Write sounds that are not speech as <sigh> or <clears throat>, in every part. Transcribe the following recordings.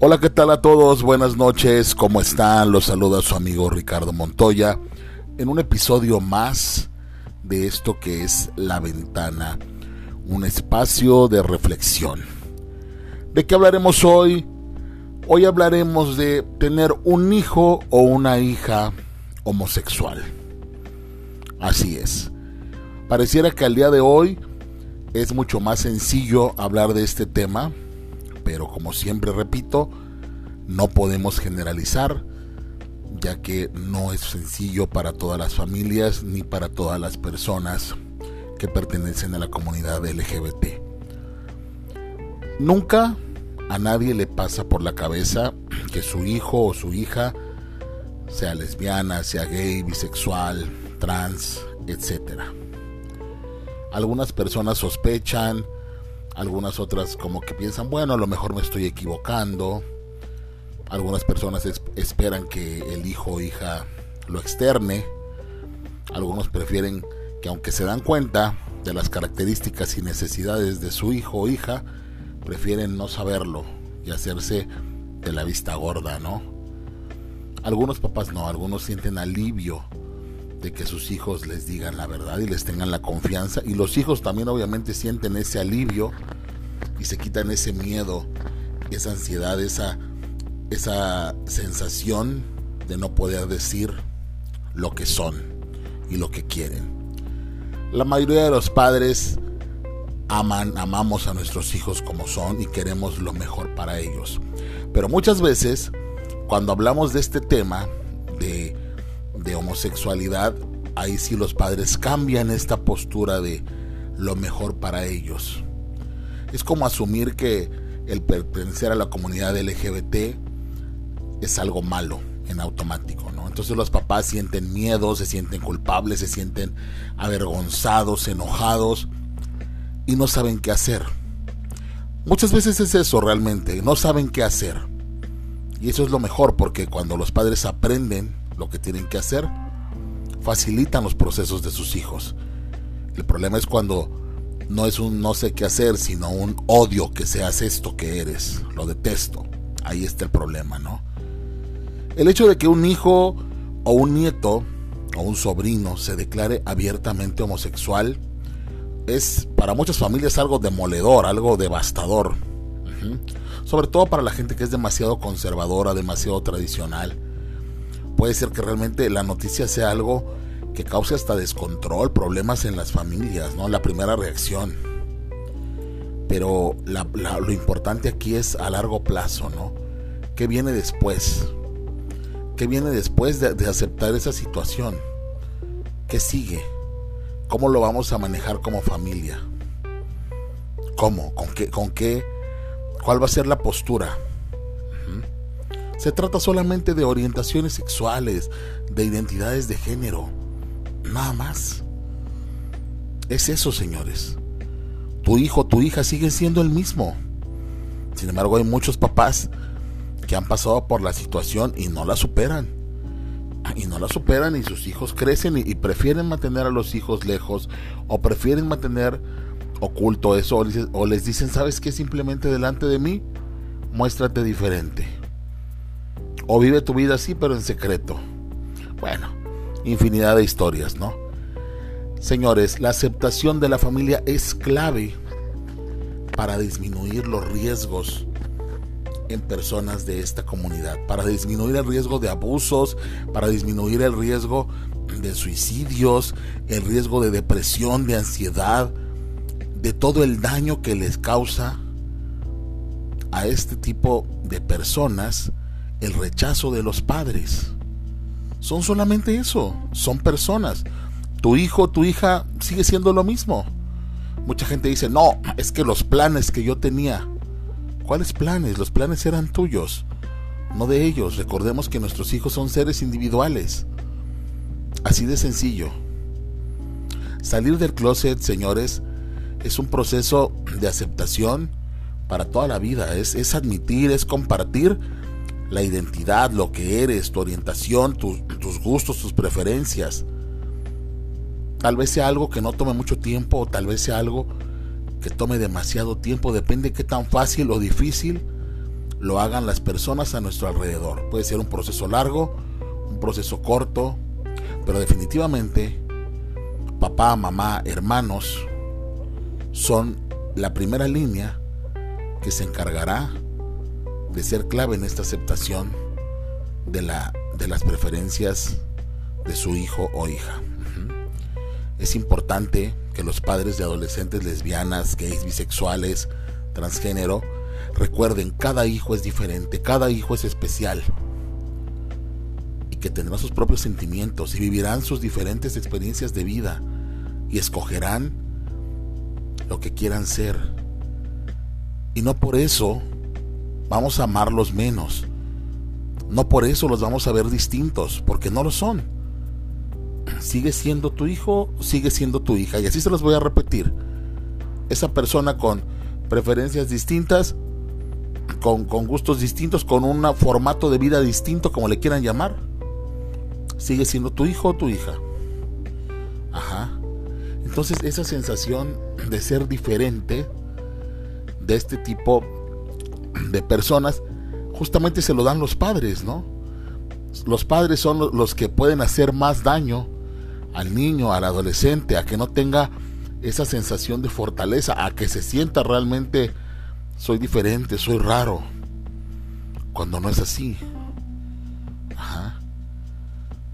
Hola, ¿qué tal a todos? Buenas noches, ¿cómo están? Los saluda su amigo Ricardo Montoya en un episodio más de esto que es La Ventana, un espacio de reflexión. ¿De qué hablaremos hoy? Hoy hablaremos de tener un hijo o una hija homosexual. Así es. Pareciera que al día de hoy es mucho más sencillo hablar de este tema pero como siempre repito, no podemos generalizar, ya que no es sencillo para todas las familias ni para todas las personas que pertenecen a la comunidad LGBT. Nunca a nadie le pasa por la cabeza que su hijo o su hija sea lesbiana, sea gay, bisexual, trans, etc. Algunas personas sospechan, algunas otras como que piensan, bueno, a lo mejor me estoy equivocando. Algunas personas esperan que el hijo o hija lo externe. Algunos prefieren que aunque se dan cuenta de las características y necesidades de su hijo o hija, prefieren no saberlo y hacerse de la vista gorda, ¿no? Algunos papás no, algunos sienten alivio de que sus hijos les digan la verdad y les tengan la confianza. Y los hijos también obviamente sienten ese alivio y se quitan ese miedo, esa ansiedad, esa, esa sensación de no poder decir lo que son y lo que quieren. La mayoría de los padres aman, amamos a nuestros hijos como son y queremos lo mejor para ellos. Pero muchas veces, cuando hablamos de este tema de de homosexualidad, ahí sí los padres cambian esta postura de lo mejor para ellos. Es como asumir que el pertenecer a la comunidad LGBT es algo malo en automático, ¿no? Entonces los papás sienten miedo, se sienten culpables, se sienten avergonzados, enojados y no saben qué hacer. Muchas veces es eso realmente, no saben qué hacer. Y eso es lo mejor porque cuando los padres aprenden lo que tienen que hacer, facilitan los procesos de sus hijos. El problema es cuando no es un no sé qué hacer, sino un odio que seas esto que eres. Lo detesto. Ahí está el problema, ¿no? El hecho de que un hijo o un nieto o un sobrino se declare abiertamente homosexual es para muchas familias algo demoledor, algo devastador. Sobre todo para la gente que es demasiado conservadora, demasiado tradicional puede ser que realmente la noticia sea algo que cause hasta descontrol, problemas en las familias, ¿no? La primera reacción. Pero lo importante aquí es a largo plazo, ¿no? ¿Qué viene después? ¿Qué viene después de, aceptar esa situación? ¿Qué sigue? ¿Cómo lo vamos a manejar como familia? ¿Cómo? ¿Con qué? ¿Con qué? ¿Cuál va a ser la postura? Se trata solamente de orientaciones sexuales, de identidades de género. Nada más. Es eso, señores. Tu hijo, tu hija sigue siendo el mismo. Sin embargo, hay muchos papás que han pasado por la situación y no la superan. Y no la superan y sus hijos crecen y, prefieren mantener a los hijos lejos o prefieren mantener oculto eso o les dicen, ¿sabes qué? Simplemente delante de mí, muéstrate diferente. O vive tu vida así, pero en secreto. Bueno, infinidad de historias, ¿no? Señores, la aceptación de la familia es clave para disminuir los riesgos en personas de esta comunidad, para disminuir el riesgo de abusos, para disminuir el riesgo de suicidios, el riesgo de depresión, de ansiedad, de todo el daño que les causa a este tipo de personas el rechazo de los padres. Son solamente eso, son personas. Tu hijo, tu hija sigue siendo lo mismo. Mucha gente dice, no, es que los planes que yo tenía. ¿Cuáles planes? Los planes eran tuyos, no de ellos. Recordemos que nuestros hijos son seres individuales. Así de sencillo. Salir del closet, señores, es un proceso de aceptación para toda la vida. Es, es admitir, es compartir la identidad, lo que eres, tu orientación, tus gustos, tus preferencias. Tal vez sea algo que no tome mucho tiempo o tal vez sea algo que tome demasiado tiempo, depende de qué tan fácil o difícil lo hagan las personas a nuestro alrededor. Puede ser un proceso largo, un proceso corto, pero definitivamente papá, mamá, hermanos son la primera línea que se encargará de ser clave en esta aceptación de, la, de las preferencias de su hijo o hija. Es importante que los padres de adolescentes lesbianas, gays, bisexuales, transgénero, recuerden, cada hijo es diferente, cada hijo es especial y que tendrá sus propios sentimientos y vivirán sus diferentes experiencias de vida y escogerán lo que quieran ser. Y no por eso vamos a amarlos menos. No por eso los vamos a ver distintos, porque no lo son. Sigue siendo tu hijo, sigue siendo tu hija. Y así se los voy a repetir. Esa persona con preferencias distintas, con, con gustos distintos, con un formato de vida distinto, como le quieran llamar, sigue siendo tu hijo o tu hija. Ajá. Entonces esa sensación de ser diferente de este tipo de personas, justamente se lo dan los padres, ¿no? Los padres son los que pueden hacer más daño al niño, al adolescente, a que no tenga esa sensación de fortaleza, a que se sienta realmente soy diferente, soy raro, cuando no es así.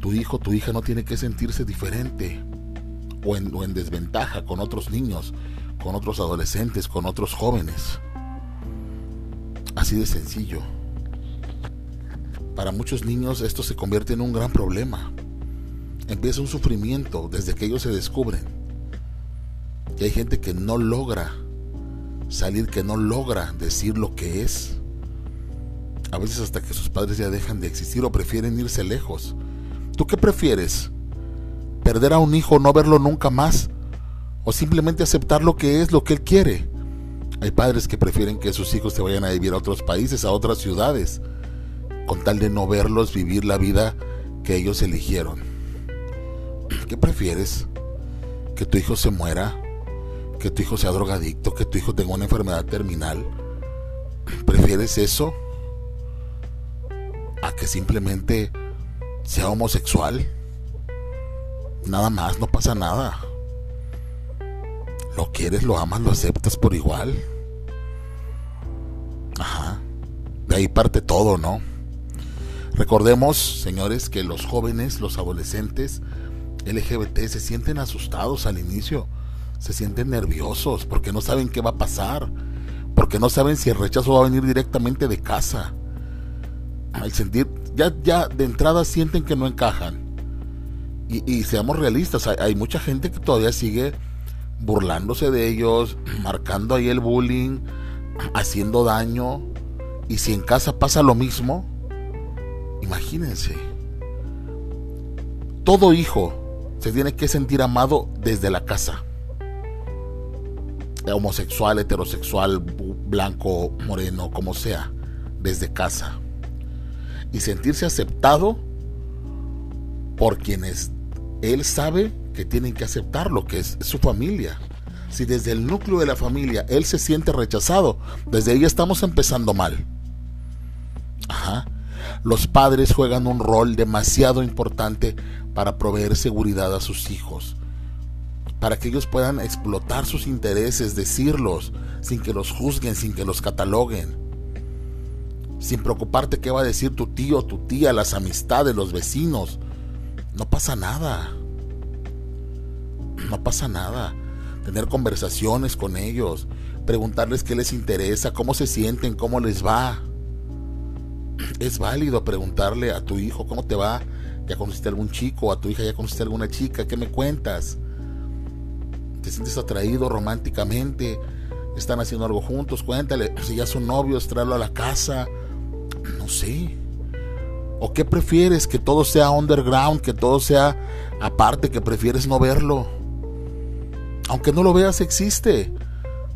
Tu hijo, tu hija no tiene que sentirse diferente o en, o en desventaja con otros niños, con otros adolescentes, con otros jóvenes. Así de sencillo. Para muchos niños esto se convierte en un gran problema. Empieza un sufrimiento desde que ellos se descubren. Y hay gente que no logra salir, que no logra decir lo que es. A veces hasta que sus padres ya dejan de existir o prefieren irse lejos. ¿Tú qué prefieres? ¿Perder a un hijo, no verlo nunca más? ¿O simplemente aceptar lo que es, lo que él quiere? Hay padres que prefieren que sus hijos se vayan a vivir a otros países, a otras ciudades, con tal de no verlos vivir la vida que ellos eligieron. ¿Qué prefieres? ¿Que tu hijo se muera? ¿Que tu hijo sea drogadicto? ¿Que tu hijo tenga una enfermedad terminal? ¿Prefieres eso? ¿A que simplemente sea homosexual? Nada más, no pasa nada. Lo quieres, lo amas, lo aceptas por igual. Ajá. De ahí parte todo, ¿no? Recordemos, señores, que los jóvenes, los adolescentes LGBT se sienten asustados al inicio, se sienten nerviosos porque no saben qué va a pasar, porque no saben si el rechazo va a venir directamente de casa. Al sentir, ya, ya de entrada sienten que no encajan. Y, seamos realistas, hay mucha gente que todavía sigue burlándose de ellos, <clears throat> marcando ahí el bullying, haciendo daño. Y si en casa pasa lo mismo, imagínense. Todo hijo se tiene que sentir amado desde la casa. Homosexual, heterosexual, blanco, moreno, como sea, desde casa. Y sentirse aceptado por quienes él sabe que tienen que aceptar lo que es su familia. Si desde el núcleo de la familia él se siente rechazado, desde ahí estamos empezando mal. Ajá. Los padres juegan un rol demasiado importante para proveer seguridad a sus hijos, para que ellos puedan explotar sus intereses, decirlos, sin que los juzguen, sin que los cataloguen, sin preocuparte qué va a decir tu tío, tu tía, las amistades, los vecinos. No pasa nada no pasa nada. Tener conversaciones con ellos, preguntarles qué les interesa, cómo se sienten, cómo les va. Es válido preguntarle a tu hijo cómo te va, ya conociste algún chico, a tu hija ya conociste alguna chica, ¿qué me cuentas? ¿Te sientes atraído románticamente? ¿Están haciendo algo juntos? Cuéntale, si ya son novios, tráelo a la casa. No sé. ¿O qué prefieres? ¿Que todo sea underground? ¿Que todo sea aparte? ¿Que prefieres no verlo? Aunque no lo veas, existe.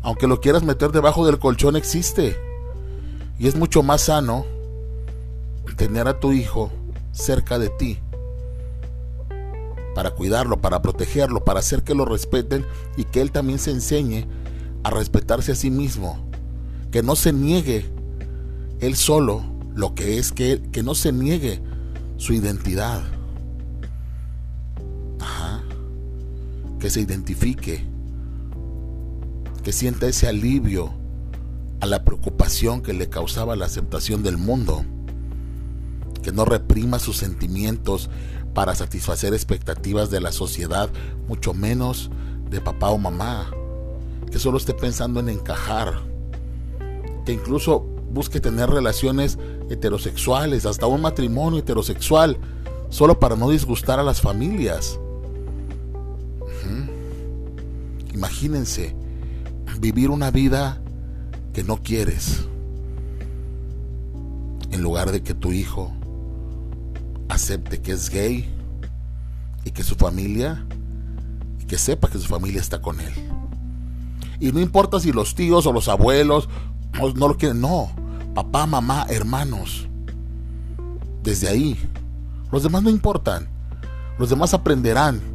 Aunque lo quieras meter debajo del colchón, existe. Y es mucho más sano tener a tu hijo cerca de ti para cuidarlo, para protegerlo, para hacer que lo respeten y que él también se enseñe a respetarse a sí mismo. Que no se niegue él solo lo que es que, que no se niegue su identidad. Que se identifique. Que sienta ese alivio a la preocupación que le causaba la aceptación del mundo. Que no reprima sus sentimientos para satisfacer expectativas de la sociedad, mucho menos de papá o mamá. Que solo esté pensando en encajar. Que incluso busque tener relaciones heterosexuales, hasta un matrimonio heterosexual, solo para no disgustar a las familias. Imagínense vivir una vida que no quieres, en lugar de que tu hijo acepte que es gay y que su familia, y que sepa que su familia está con él. Y no importa si los tíos o los abuelos no lo quieren, no papá, mamá, hermanos. Desde ahí. Los demás no importan. Los demás aprenderán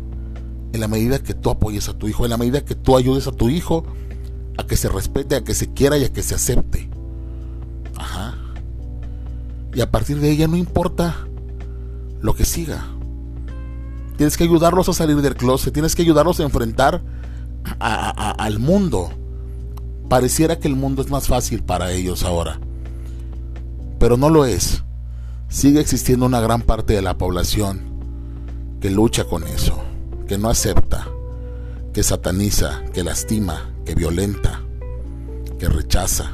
en la medida que tú apoyes a tu hijo, en la medida que tú ayudes a tu hijo a que se respete, a que se quiera y a que se acepte. Ajá. Y a partir de ella no importa lo que siga. Tienes que ayudarlos a salir del closet, tienes que ayudarlos a enfrentar al mundo. Pareciera que el mundo es más fácil para ellos ahora pero no lo es. Sigue existiendo una gran parte de la población que lucha con eso, que no acepta, que sataniza, que lastima, que violenta, que rechaza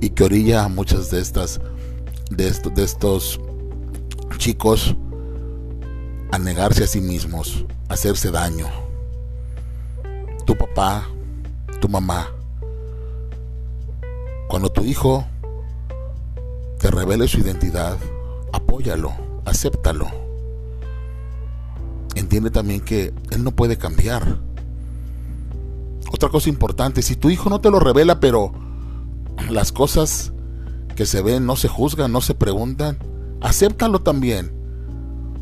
y que orilla a muchas de estas de, de estos chicos a negarse a sí mismos, a hacerse daño. Tu papá, tu mamá, cuando tu hijo te revele su identidad, apóyalo, acéptalo. Entiende también que él no puede cambiar. Otra cosa importante, si tu hijo no te lo revela, pero las cosas que se ven no se juzgan, no se preguntan, acéptalo también.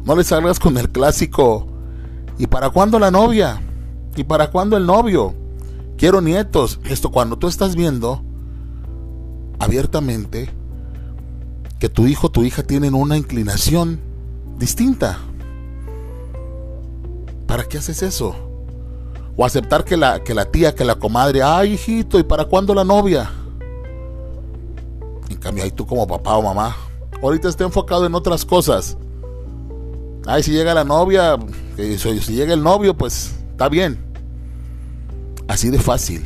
No le salgas con el clásico, ¿y para cuándo la novia? ¿Y para cuándo el novio? Quiero nietos. Esto cuando tú estás viendo abiertamente que tu hijo tu hija tienen una inclinación distinta. ¿Para qué haces eso? O aceptar que la, que la tía, que la comadre, ay hijito, ¿y para cuándo la novia? En cambio, ahí tú como papá o mamá, ahorita está enfocado en otras cosas. Ay, si llega la novia, si llega el novio, pues está bien. Así de fácil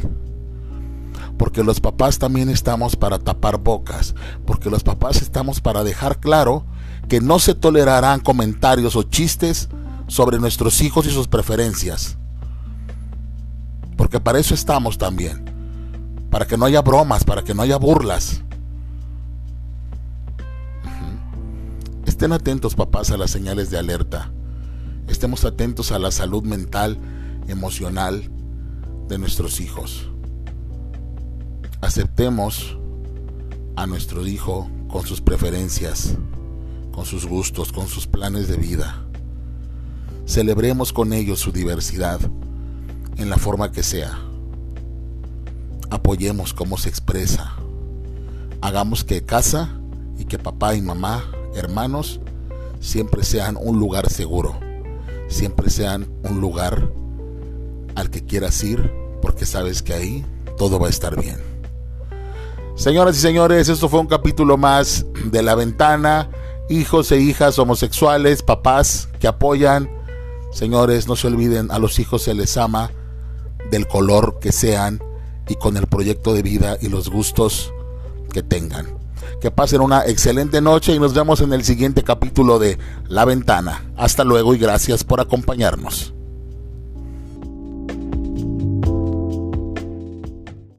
porque los papás también estamos para tapar bocas, porque los papás estamos para dejar claro que no se tolerarán comentarios o chistes sobre nuestros hijos y sus preferencias. Porque para eso estamos también, para que no haya bromas, para que no haya burlas. Estén atentos papás a las señales de alerta. Estemos atentos a la salud mental, emocional de nuestros hijos aceptemos a nuestro hijo con sus preferencias, con sus gustos, con sus planes de vida. Celebremos con ellos su diversidad en la forma que sea. Apoyemos cómo se expresa. Hagamos que casa y que papá y mamá, hermanos, siempre sean un lugar seguro. Siempre sean un lugar al que quieras ir porque sabes que ahí todo va a estar bien. Señoras y señores, esto fue un capítulo más de La Ventana. Hijos e hijas homosexuales, papás que apoyan. Señores, no se olviden, a los hijos se les ama del color que sean y con el proyecto de vida y los gustos que tengan. Que pasen una excelente noche y nos vemos en el siguiente capítulo de La Ventana. Hasta luego y gracias por acompañarnos.